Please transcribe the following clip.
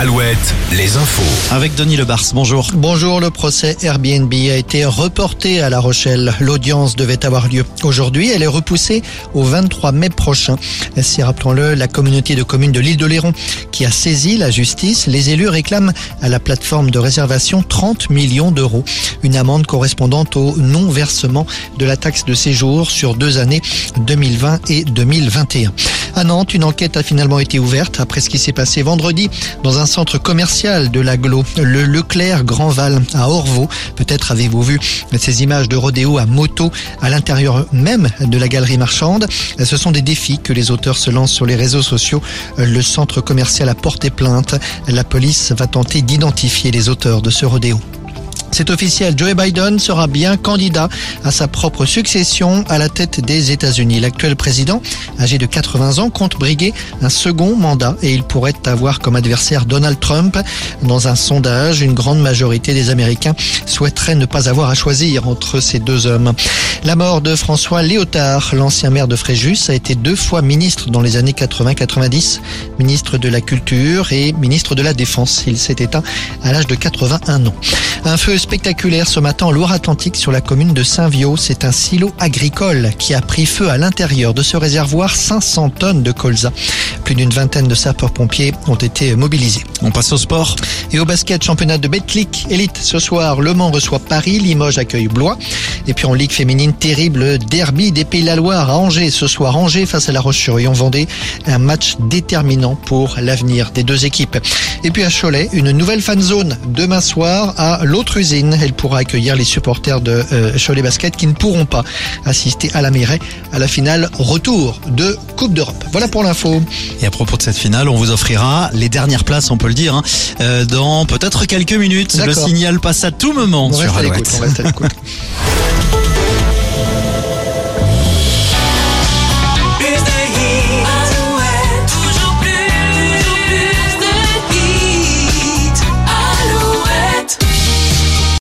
Alouette, les infos. Avec Denis Lebars, bonjour. Bonjour, le procès Airbnb a été reporté à La Rochelle. L'audience devait avoir lieu aujourd'hui. Elle est repoussée au 23 mai prochain. Si, rappelons-le, la communauté de communes de l'île de Léron qui a saisi la justice, les élus réclament à la plateforme de réservation 30 millions d'euros. Une amende correspondant au non-versement de la taxe de séjour sur deux années 2020 et 2021. À Nantes, une enquête a finalement été ouverte après ce qui s'est passé vendredi dans un centre commercial de l'aglo, le Leclerc Grandval à Orvaux. Peut-être avez-vous vu ces images de rodéo à moto à l'intérieur même de la galerie marchande. Ce sont des défis que les auteurs se lancent sur les réseaux sociaux. Le centre commercial a porté plainte. La police va tenter d'identifier les auteurs de ce rodéo. C'est officiel, Joe Biden sera bien candidat à sa propre succession à la tête des États-Unis. L'actuel président, âgé de 80 ans, compte briguer un second mandat et il pourrait avoir comme adversaire Donald Trump. Dans un sondage, une grande majorité des Américains souhaiteraient ne pas avoir à choisir entre ces deux hommes. La mort de François Léotard, l'ancien maire de Fréjus, a été deux fois ministre dans les années 80-90, ministre de la Culture et ministre de la Défense. Il s'est éteint à l'âge de 81 ans. Un feu spectaculaire ce matin en Loire-Atlantique sur la commune de Saint-Viau. C'est un silo agricole qui a pris feu à l'intérieur de ce réservoir 500 tonnes de colza. Plus d'une vingtaine de sapeurs-pompiers ont été mobilisés. On passe au sport. Et au basket, championnat de Betclic Elite ce soir, Le Mans reçoit Paris, Limoges accueille Blois. Et puis en Ligue féminine, terrible derby des Pays de la Loire à Angers ce soir. Angers face à la Roche-sur-Yon-Vendée. Un match déterminant pour l'avenir des deux équipes. Et puis à Cholet, une nouvelle fan zone demain soir à l'autre usine. Elle pourra accueillir les supporters de euh, Cholet Basket qui ne pourront pas assister à la Mairie à la finale retour de Coupe d'Europe. Voilà pour l'info. Et à propos de cette finale, on vous offrira les dernières places, on peut le dire, hein, euh, dans peut-être quelques minutes. Le signal passe à tout moment On sur reste à on reste à l'écoute.